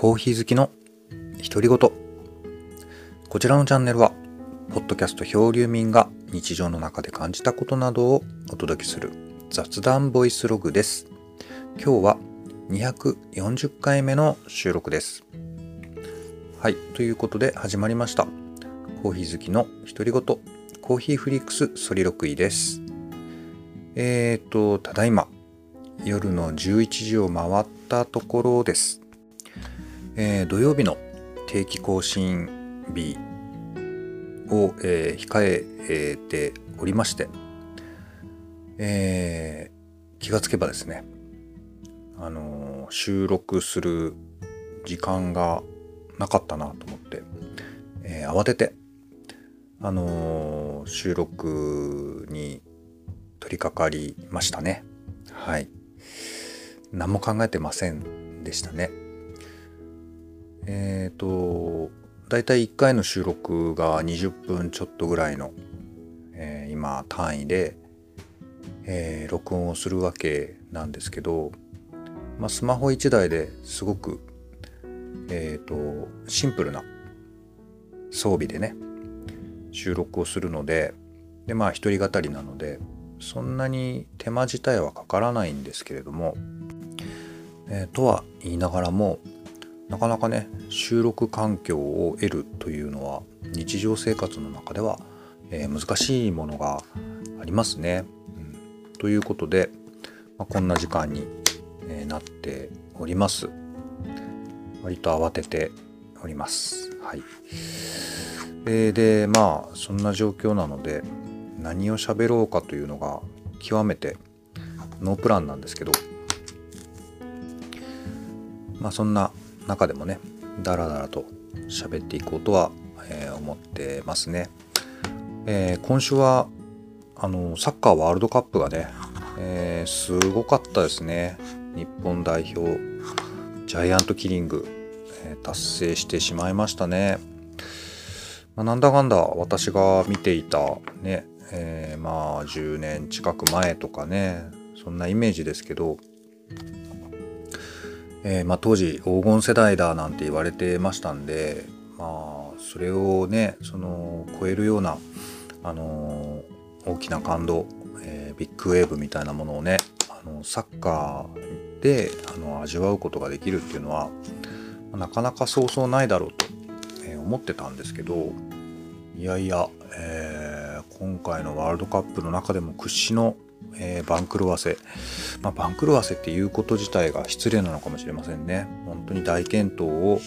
コーヒー好きの独り言こちらのチャンネルはポッドキャスト漂流民が日常の中で感じたことなどをお届けする雑談ボイスログです。今日は240回目の収録です。はいということで始まりました。コーヒー好きの独り言コーヒーフリックスソリロクイです。えーとただいま夜の11時を回ったところです。えー、土曜日の定期更新日を、えー、控えておりまして、えー、気がつけばですね、あの収録する時間がなかったなと思って、え慌てて、あの収録に取り掛かりましたね。はい。何も考えてませんでしたね。えっ、ー、とだいたい1回の収録が20分ちょっとぐらいの、えー、今単位で、えー、録音をするわけなんですけど、まあ、スマホ1台ですごく、えーと、シンプルな装備でね収録をするのででまあ一人語りなのでそんなに手間自体はかからないんですけれどもえー、とは言いながらもなかなかね収録環境を得るというのは日常生活の中では、えー、難しいものがありますね。うん、ということで、まあ、こんな時間に、えー、なっております。割と慌てております。はい。えー、でまあそんな状況なので何を喋ろうかというのが極めてノープランなんですけどまあそんな中でもねダラダラと喋っていこうとは、えー、思ってますね、えー、今週はあのサッカーワールドカップがね、えー、すごかったですね。日本代表ジャイアントキリング、え達成してしまいましたね、まあ、なんだかんだ私が見ていたね、えまあ10年近く前とかねそんなイメージですけどえー、まあ、当時黄金世代だなんて言われてましたんで、まあ、それをねその超えるような、あのー、大きな感動、えー、ビッグウェーブみたいなものをねあのサッカーであの味わうことができるっていうのはなかなかそうそうないだろうと、え思ってたんですけどいやいや、え今回のワールドカップの中でも屈指のえー、番狂わせ、まあ、番狂わせっていうこと自体が失礼なのかもしれませんね。本当に大健闘を、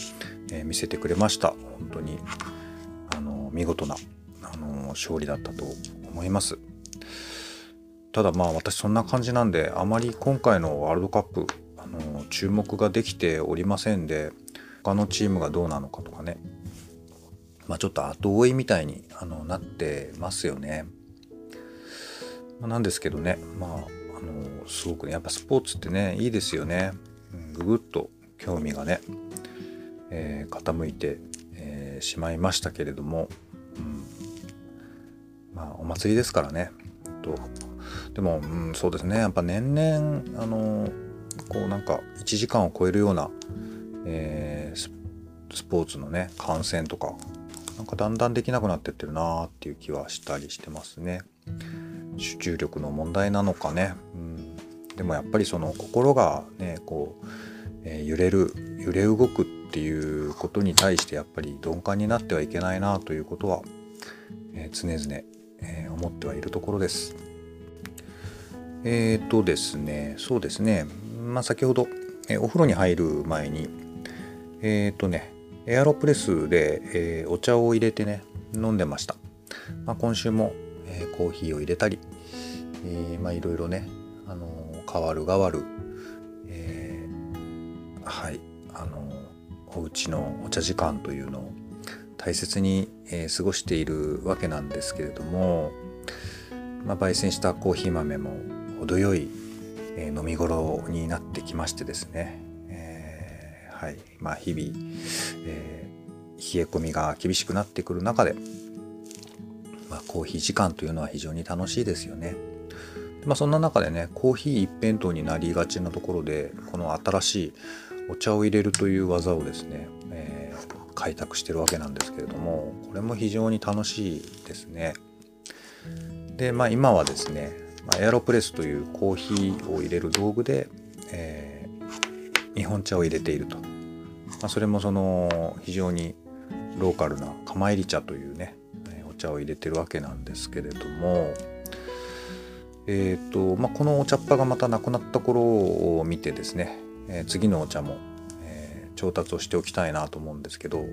えー、見せてくれました。本当にあの見事なあの勝利だったと思います。ただまあ私そんな感じなんであまり今回のワールドカップあの注目ができておりませんで他のチームがどうなのかとかね。まあちょっと後追いみたいにあのなってますよね。なんですけどね。まああのすごくねやっぱスポーツってねいいですよね、うん、ぐぐっと興味がね、えー、傾いて、えー、しまいましたけれども、うん、まあお祭りですからね。と。でも、うん、そうですね。やっぱ年々あのこうなんか1時間を超えるような、えー、スポーツのね観戦とかなんかだんだんできなくなってってるなーっていう気はしたりしてますね。集中力の問題なのかね、うん、でもやっぱりその心がねこう、えー、揺れる揺れ動くっていうことに対してやっぱり鈍感になってはいけないなということは、えー、常々、えー、思ってはいるところです。えっ、とですねそうですねまあ先ほど、えお風呂に入る前にえっ、とねエアロプレスで、えお茶を入れてね飲んでました。まあ、今週もえー、コーヒーを入れたり、えー、まあいろいろね、あのー、変わる変わる、えー、はいあのお家のお茶時間というのを大切に、え過ごしているわけなんですけれども、まあ、焙煎したコーヒー豆も程よい、え飲み頃になってきましてですね、えはいまあ、日々、え冷え込みが厳しくなってくる中でまあ、コーヒー時間というのは非常に楽しいですよね。まあ、そんな中でねコーヒー一辺倒になりがちなところでこの新しいお茶を入れるという技をですね、えー、開拓してるわけなんですけれどもこれも非常に楽しいですね。でまあ今はですね、エアロプレスというコーヒーを入れる道具で、えー、日本茶を入れていると、まあ、それもその非常にローカルな釜入り茶というねお茶を入れてるわけなんですけれどもえーとまあ、このお茶っ葉がまたなくなった頃を見てですね、えー、次のお茶も、えー、調達をしておきたいなと思うんですけど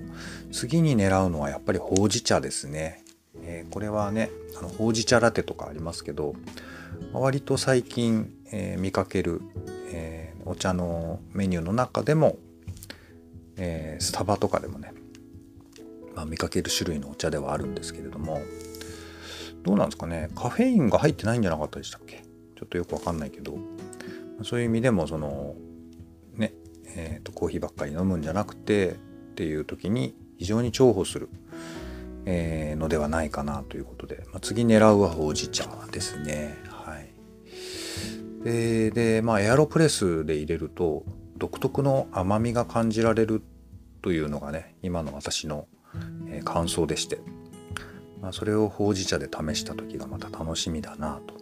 次に狙うのはやっぱりほうじ茶ですね、えー、これはねあのほうじ茶ラテとかありますけど割と最近、え見かける、えお茶のメニューの中でも、えスタバとかでもね、まあ、見かける種類のお茶ではあるんですけれどもどうなんですかね。カフェインが入ってないんじゃなかったでしたっけ？ちょっとよくわかんないけど。そういう意味でもそのねえーと、コーヒーばっかり飲むんじゃなくてっていう時に非常に重宝する、えー、のではないかなということで、まあ、次狙うはほうじ茶ですね。はい。ででまあエアロプレスで入れると独特の甘みが感じられるというのがね今の私の、感想でして。まあ、それをほうじ茶で試した時がまた楽しみだなと、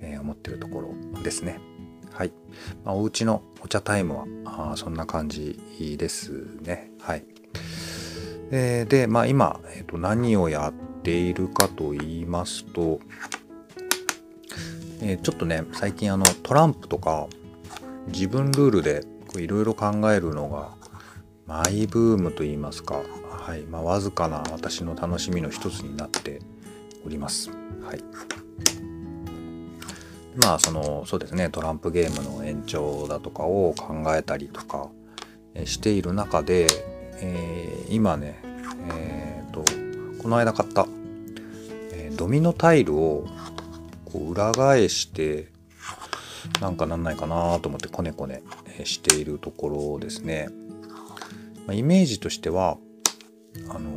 えー、思ってるところですね。はい。まあ、お家のお茶タイムはあそんな感じですね。はい。えー、で、まあ今、えーと、何をやっているかと言いますと、えー、ちょっとね、最近あのトランプとか自分ルールでいろいろ考えるのがマイブームと言いますか、はいまあ、わずかな私の楽しみの一つになっております。はい、まあそのそうですねトランプゲームの延長だとかを考えたりとかしている中で、えー、今ね、えーと、この間買った、えー、ドミノタイルをこう裏返してなんかなんないかなと思ってコネコネしているところですね。ま、イメージとしてはあの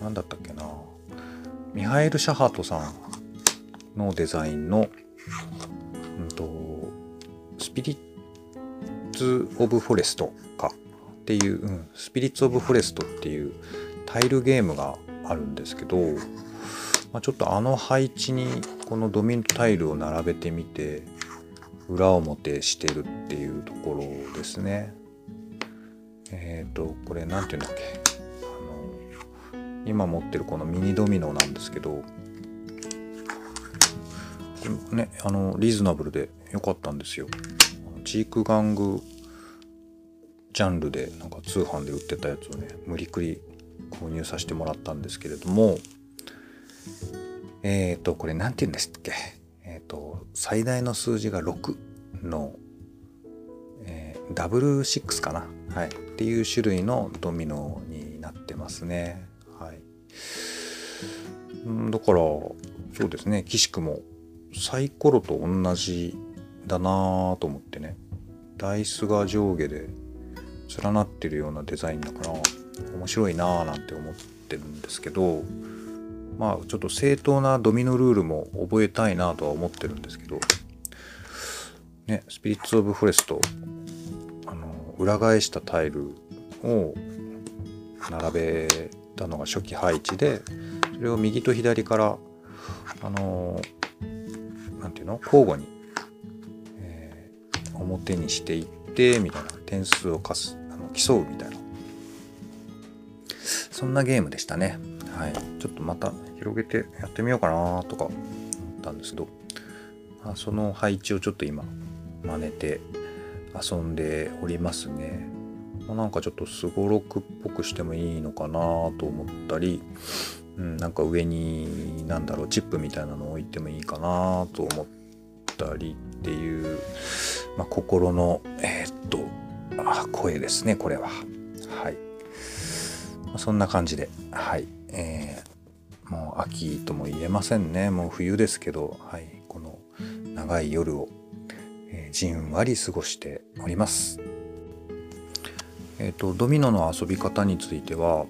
何だったっけなミハエル・シャハトさんのデザインの、うんと、スピリッツ・オブ・フォレストかっていう、うん、スピリッツ・オブ・フォレストっていうタイルゲームがあるんですけど、まあ、ちょっとあの配置にこのドミノタイルを並べてみて裏表してるっていうところですね。えっ、ー、とこれ何て言うんだっけ今持ってるこのミニドミノなんですけどねあのリーズナブルで良かったんですよ。チーク玩具ジャンルでなんか通販で売ってたやつをね無理くり購入させてもらったんですけれどもえっ、ー、とこれ何て言うんですっけ？えっ、ー、と最大の数字が6の、えー、ダブル6かな？はい。っていう種類のドミノになってますね。だからそうですね。岸くもサイコロと同じだなと思ってね。ダイスが上下で連なってるようなデザインだから面白いなーなんて思ってるんですけどまあちょっと正当なドミノルールも覚えたいなとは思ってるんですけどねスピリッツ・オブ・フォレストあの裏返したタイルを並べたのが初期配置でそれを右と左からあの何て言うの？交互に、えー、表にしていってみたいな点数を貸すあの競うみたいな。そんなゲームでしたね。はい。ちょっとまた広げてやってみようかなとか思ったんですけど、まあ、その配置をちょっと今真似て遊んでおりますね、なんかちょっとすごろくっぽくしてもいいのかなと思ったりうん、なんか上に何だろうチップみたいなのを置いてもいいかなと思ったりっていう、まあ、心のえー、っとあ声ですねこれは。はい、まあ、そんな感じではい。えー、もう秋とも言えませんね。もう冬ですけどはい。この長い夜を、えー、じんわり過ごしております。えっ、とドミノの遊び方については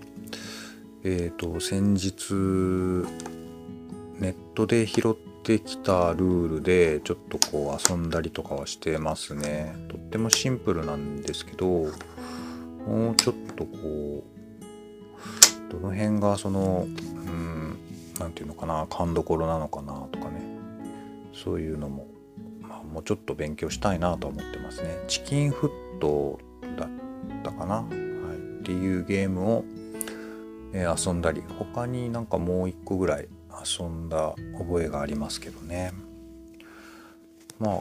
えーと、先日ネットで拾ってきたルールでちょっとこう遊んだりとかはしてますね。とってもシンプルなんですけどもうちょっとこうどの辺がそのうん何て言うのかな勘どころなのかなとかね。そういうのも、まあ、もうちょっと勉強したいなと思ってますね。チキンフットだったかな、はい、っていうゲームを、えー、遊んだり他になんかもう一個ぐらい遊んだ覚えがありますけどね。まあ、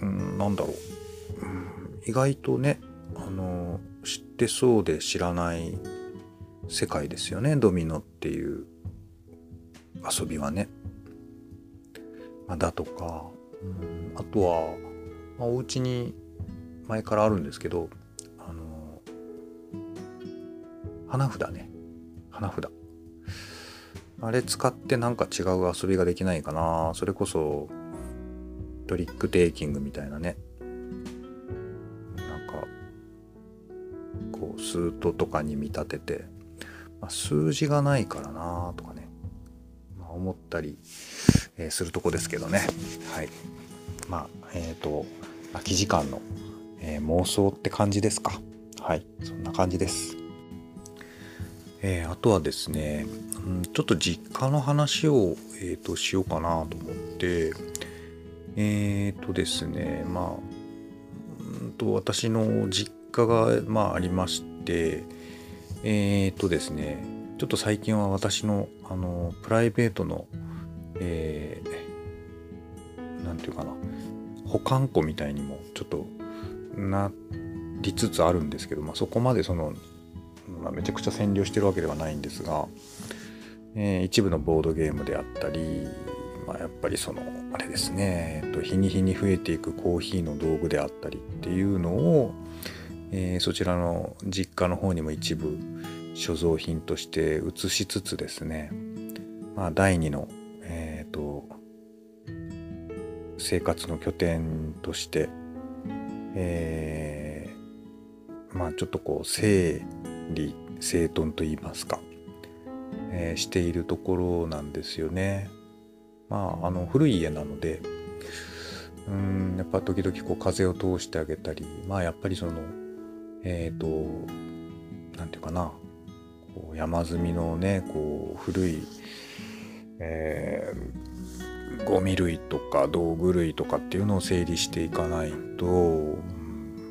うん、なんだろう、うん、意外とねあの知ってそうで知らない世界ですよね。ドミノっていう遊びはね。ま、だとか、うん、あとは、まあ、お家に前からあるんですけどあの花札ね。花札あれ使ってなんか違う遊びができないかな。それこそトリックテイキングみたいなね。なんかこうスートとかに見立てて、まあ、数字がないからなとかね、まあ、思ったり、えー、するとこですけどね。はい。まあえっ、ー、と空き時間の、えー、妄想って感じですか。はい。そんな感じです。えー、あとはですね、うん、ちょっと実家の話を、えーと、しようかなと思ってえっ、ー、とですねまあんと私の実家が、まあ、ありましてえっ、ー、とですねちょっと最近は私のあのプライベートのえー、なんていうかな保管庫みたいにもちょっとなりつつあるんですけど、まあ、そこまでそのまあ、めちゃくちゃ占領してるわけではないんですが、えー、一部のボードゲームであったり、まあ、やっぱりそのあれですね、えっと、日に日に増えていくコーヒーの道具であったりっていうのを、えー、そちらの実家の方にも一部所蔵品として移しつつですね、まあ、第二の、えーと、生活の拠点として、えー、まあちょっとこう整理整頓といいますか、えー、しているところなんですよね。まああの古い家なのでうんやっぱ時々こう風を通してあげたりまあやっぱりそのえっ、ー、と何て言うかなこう山積みのねこう古い、えー、ゴミ類とか道具類とかっていうのを整理していかないとや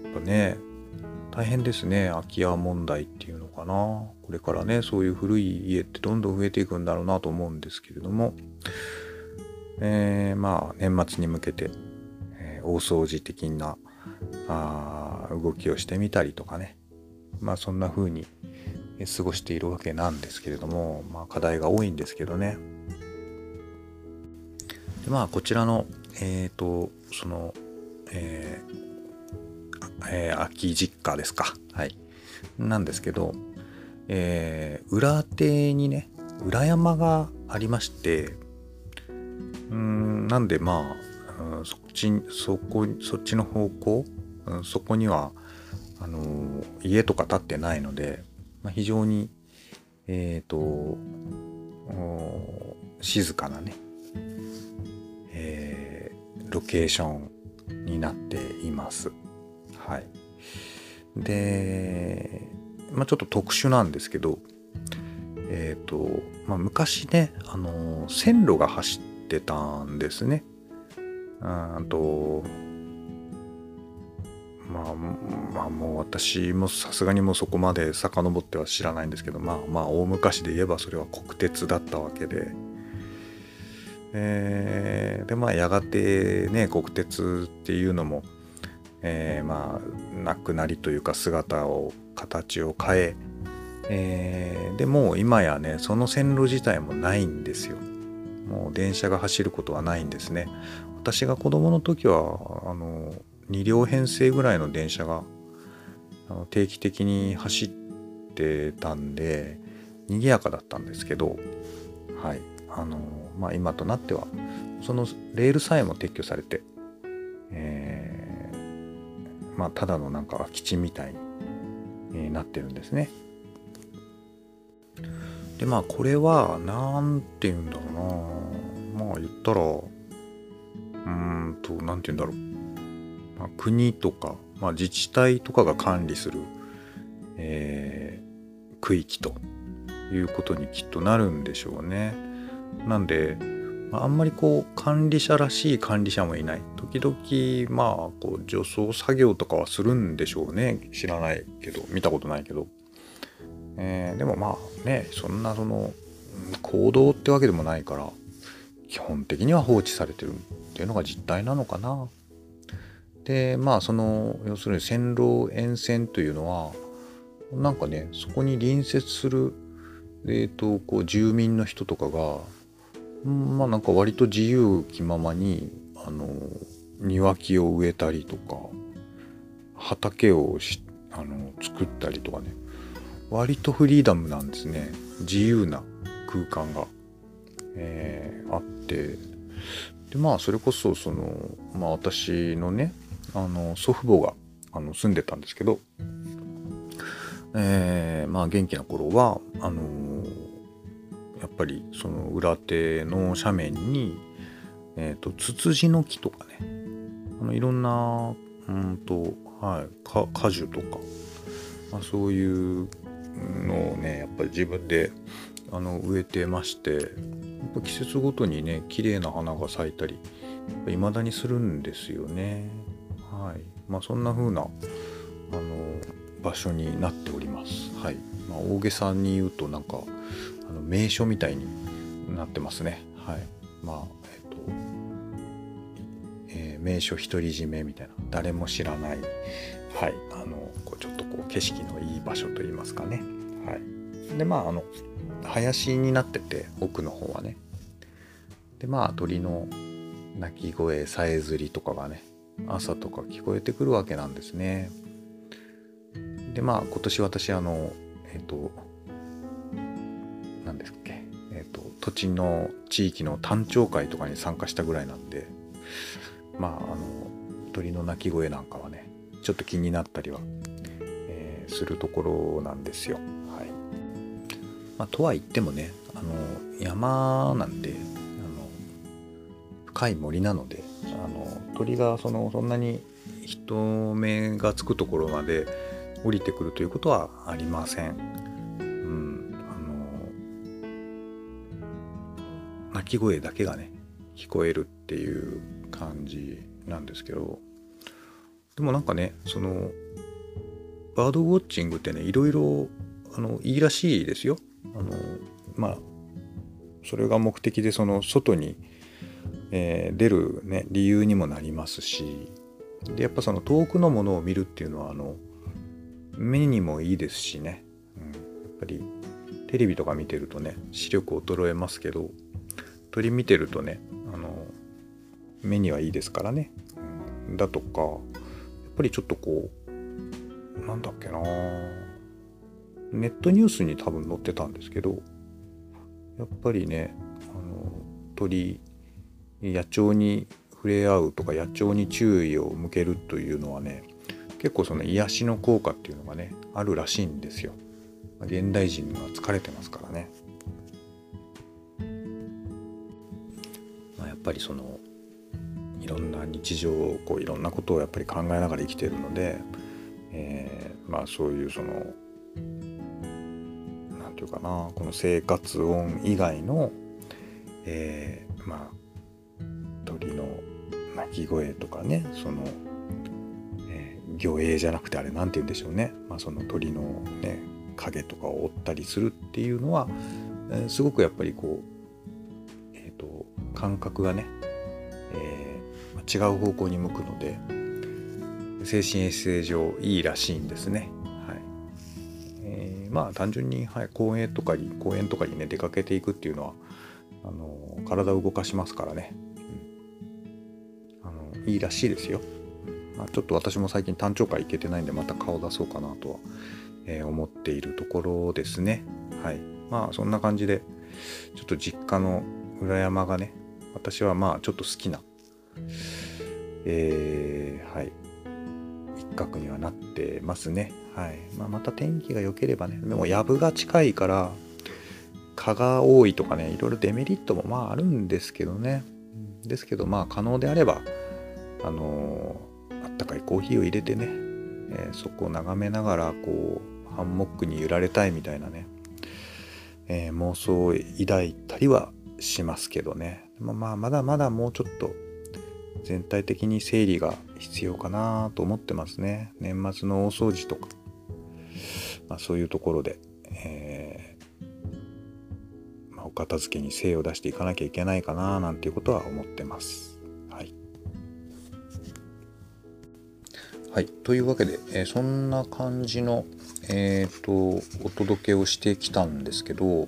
っぱね大変ですね。空き家問題っていうのかな。これからねそういう古い家ってどんどん増えていくんだろうなと思うんですけれども、えー、まあ年末に向けて、えー、大掃除的なあ動きをしてみたりとかね。まあそんな風に過ごしているわけなんですけれども、まあ、課題が多いんですけどね。でまあこちらのえっ、ー、とその、えー、えー、秋実家ですか。はい。なんですけど、えー、裏手にね、裏山がありまして、うん、なんでまあ、うん、そっち、そこ、そっちの方向、うん、そこには、あのー、家とか建ってないので、まあ、非常に、えっ、ー、と、静かなね、えー、ロケーションになっています。はい。で、まあ、ちょっと特殊なんですけど、えっ、ー、と、まあ、昔ね、あの、線路が走ってたんですね。あと、まあ、まあ、もう私もさすがにもうそこまで遡っては知らないんですけど、まあまあ、大昔で言えばそれは国鉄だったわけで、えー、で、まあ、やがてね、国鉄っていうのも、えー、まあなくなりというか姿を形を変ええー、でも今やねその線路自体もないんですよ。もう電車が走ることはないんですね。私が子供の時はあの2両編成ぐらいの電車が定期的に走ってたんで賑やかだったんですけどはい。あのまあ今となってはそのレールさえも撤去されて、まあ、ただのなんか空き地みたいになってるんですね。でまあこれは何て言うんだろうなまあ言ったらうんと何て言うんだろう、まあ、国とか、まあ、自治体とかが管理する、えー、区域ということにきっとなるんでしょうね。なんで、まあ、あんまりこう管理者らしい管理者もいない。時々まあこう除草作業とかはするんでしょうね。知らないけど見たことないけど、えー、でもまあねそんなその行動ってわけでもないから基本的には放置されてるっていうのが実態なのかな。でまあその要するに線路沿線というのはなんかねそこに隣接する、えーと、こう住民の人とかがまあなんか割と自由気ままにあの庭木を植えたりとか畑をしあの作ったりとかね。割とフリーダムなんですね。自由な空間が、えー、あって。でまあそれこそその、まあ、私のねあの祖父母があの住んでたんですけど、えー、まあ元気な頃はあのやっぱりその裏手の斜面に、えーと、ツツジの木とかねあのいろんなうんと、はい、果樹とか、まあ、そういうのをねやっぱり自分であの植えてましてやっぱ季節ごとにね綺麗な花が咲いたり未だにするんですよね。はいまあ、そんな風なあの場所になっております。はいまあ、大げさに言うとなんかあの名所みたいになってますね。はい。まあえっ、と、えー、名所独り占めみたいな。誰も知らない。はい。あのこうちょっとこう景色のいい場所といいますかね。はい、でまああの林になってて奥の方はね。でまあ鳥の鳴き声さえずりとかがね朝とか聞こえてくるわけなんですね。でまあ今年私あのえっ、とですっけ？え、ー、と土地の地域の単調会とかに参加したぐらいなんでまああの鳥の鳴き声なんかはねちょっと気になったりは、えー、するところなんですよ。はい。まあ、とは言ってもねあの山なんてあの深い森なのであの鳥がそのそんなに人目がつくところまで降りてくるということはありません。き声だけがね聞こえるっていう感じなんですけど。でもなんかねそのバードウォッチングってねいろいろあのいいらしいですよ。あのまあそれが目的でその外に、えー、出る、ね、理由にもなりますし。でやっぱその遠くのものを見るっていうのはあの目にもいいですしね、うん、やっぱりテレビとか見てるとね視力衰えますけど。鳥見てるとねあの目にはいいですからね、うん、だとかやっぱりちょっとこうなんだっけなネットニュースに多分載ってたんですけどやっぱりねあの鳥野鳥に触れ合うとか野鳥に注意を向けるというのはね結構その癒しの効果っていうのがねあるらしいんですよ。現代人は疲れてますからね。ぱりそのいろんな日常をこういろんなことをやっぱり考えながら生きているので、えー、まあそういうその何ていうかなこの生活音以外の、えー、まあ鳥の鳴き声とかねその、え、魚影じゃなくてあれ何て言うんでしょうね、まあ、その鳥のね影とかを追ったりするっていうのは、えー、すごくやっぱりこう、感覚がね、えー、違う方向に向くので精神衛生上いいらしいんですね。はい。えーまあ単純に、はい、公園とかに公園とかにね出かけていくっていうのはあの体を動かしますからね、うん、あのいいらしいですよ、まあ、ちょっと私も最近単調会行けてないんでまた顔出そうかなとは、えー、思っているところですね。はい。まあそんな感じでちょっと実家の裏山がね私はまあちょっと好きなえー、はい一角にはなってますね。はい。まあ、また天気が良ければね。でも藪が近いから蚊が多いとかねいろいろデメリットもまああるんですけどね。ですけどまあ可能であればあのあったかいコーヒーを入れてね、えー、そこを眺めながらこうハンモックに揺られたいみたいなね、えー、妄想を抱いたりはしますけどね。まあまだまだもうちょっと全体的に整理が必要かなと思ってますね。年末の大掃除とか、まあ、そういうところで、えーまあ、お片付けに精を出していかなきゃいけないかななんていうことは思ってます。はい。はい。というわけで、えー、そんな感じのえっ、ー、とお届けをしてきたんですけど、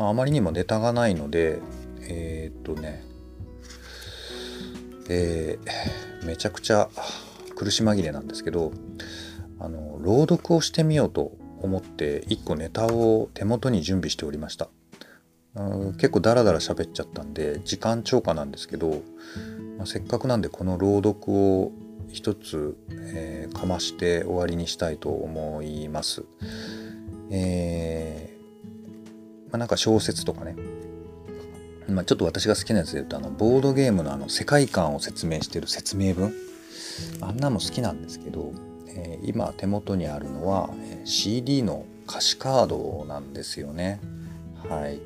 まあ、あまりにもネタがないのでえっ、とねえー、めちゃくちゃ苦し紛れなんですけどあの朗読をしてみようと思って1個ネタを手元に準備しておりました結構ダラダラ喋っちゃったんで時間超過なんですけど、まあ、せっかくなんでこの朗読を一つ、えー、かまして終わりにしたいと思います。え、まあ、なんか小説とかね。まあ、ちょっと私が好きなやつで言うとあのボードゲームのあの世界観を説明してる説明文。あんなの好きなんですけど、えー、今手元にあるのは CD の歌詞カードなんですよね。はい、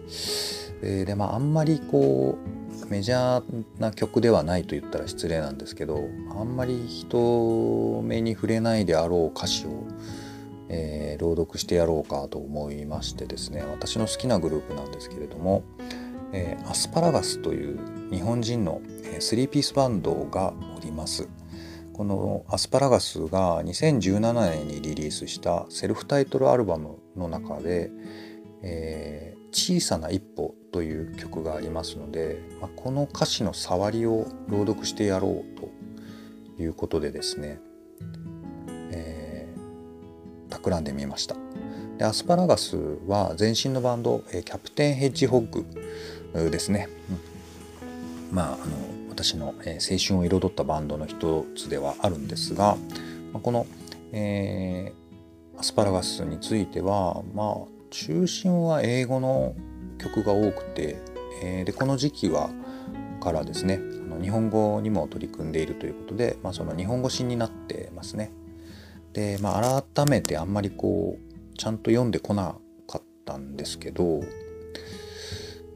えー、でまああんまりこうメジャーな曲ではないと言ったら失礼なんですけどあんまり人目に触れないであろう歌詞を、えー、朗読してやろうかと思いましてですね私の好きなグループなんですけれどもえー、アスパラガスという日本人の3ピースバンドがおります。このアスパラガスが2017年にリリースしたセルフタイトルアルバムの中で「えー、小さな一歩」という曲がありますので、まあ、この歌詞の触りを朗読してやろうということでですね、ー、企んでみましたでアスパラガスは前身のバンド、キャプテンヘッジホッグですね、うん、まああの私の、青春を彩ったバンドの一つではあるんですが、この、えー、アスパラガスについてはまあ中心は英語の曲が多くて、えー、でこの時期はからですねあの日本語にも取り組んでいるということで、まあ、その日本語詞になってますね。で、まあ、改めてあんまりこうちゃんと読んでこなかったんですけど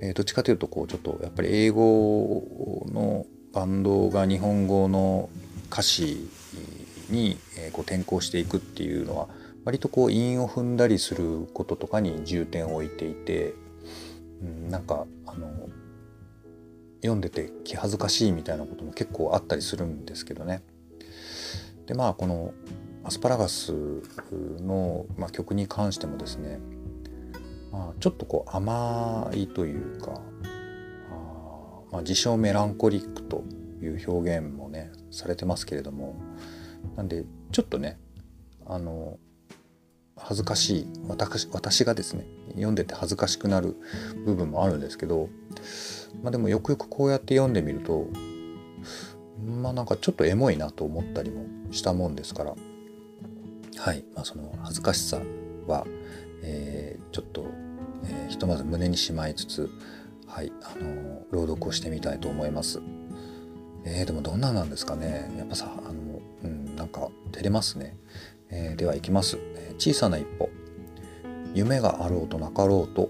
えー、どっちかというとこうちょっとやっぱり英語のバンドが日本語の歌詞にこう転校していくっていうのは割とこう韻を踏んだりすることとかに重点を置いていて、うん、なんかあの読んでて気恥ずかしいみたいなことも結構あったりするんですけどね。でまあこのアスパラガスの、まあ、曲に関してもですねまあ、ちょっとこう甘いというかあ、まあ、自称メランコリックという表現もねされてますけれどもなんでちょっとねあの恥ずかしい私私がですね読んでて恥ずかしくなる部分もあるんですけど、まあ、でもよくよくこうやって読んでみるとまあなんかちょっとエモいなと思ったりもしたもんですからはい、まあ、その恥ずかしさはえー、ちょっと、えー、ひとまず胸にしまいつつ、はい、あの朗読をしてみたいと思います。えー、でもどんななんですかねやっぱさ、あの、うん、なんか照れますね。えー、ではいきます、え小さな一歩。夢があろうとなかろうと、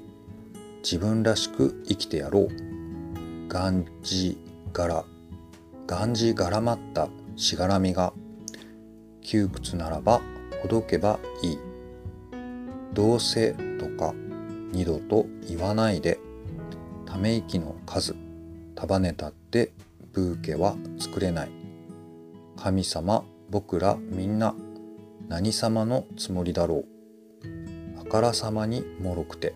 自分らしく生きてやろう。がんじがら、がんじがらまったしがらみが、窮屈ならばほどけばいい。どうせとか二度と言わないで。ため息の数。束ねたってブーケは作れない。神様僕らみんな。何様のつもりだろう。あからさまにもろくて。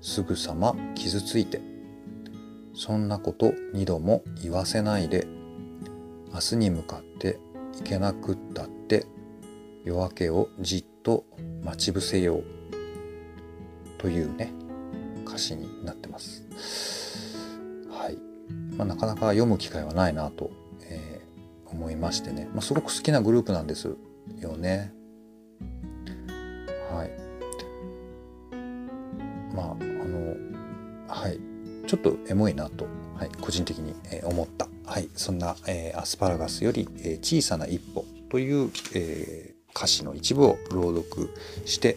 すぐさま傷ついて。そんなこと二度も言わせないで。明日に向かっていけなくったって夜明けをじっと待ち伏せよう。というね歌詞になってます。はい。まあ、なかなか読む機会はないなと、えー、思いましてね、まあ、すごく好きなグループなんですよね。はい。まああのはい。ちょっとエモいなと、はい、個人的に思った。はい、そんな、えーアスパラガスより、えー小さな一歩という、えー歌詞の一部を朗読して、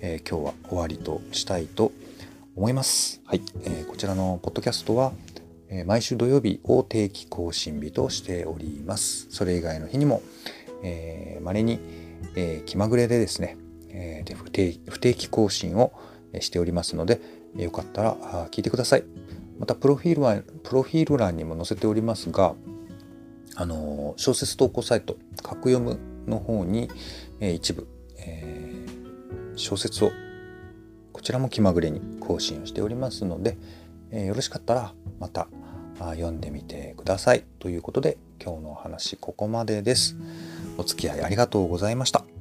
えー今日は終わりとしたいと思います。はい、えーこちらのポッドキャストは、えー毎週土曜日を定期更新日としております。それ以外の日にも、えー、稀に、えー気まぐれでですね、えーで不定不定期更新をえーしておりますので、えーよかったら聞いてください。またプロフィールはプロフィール欄にも載せておりますが、あのー小説投稿サイト「格読む」の方に、え一部、えー小説をこちらも気まぐれに更新をしておりますので、えよろしかったらまた読んでみてくださいということで今日のお話ここまでです。お付き合いありがとうございました。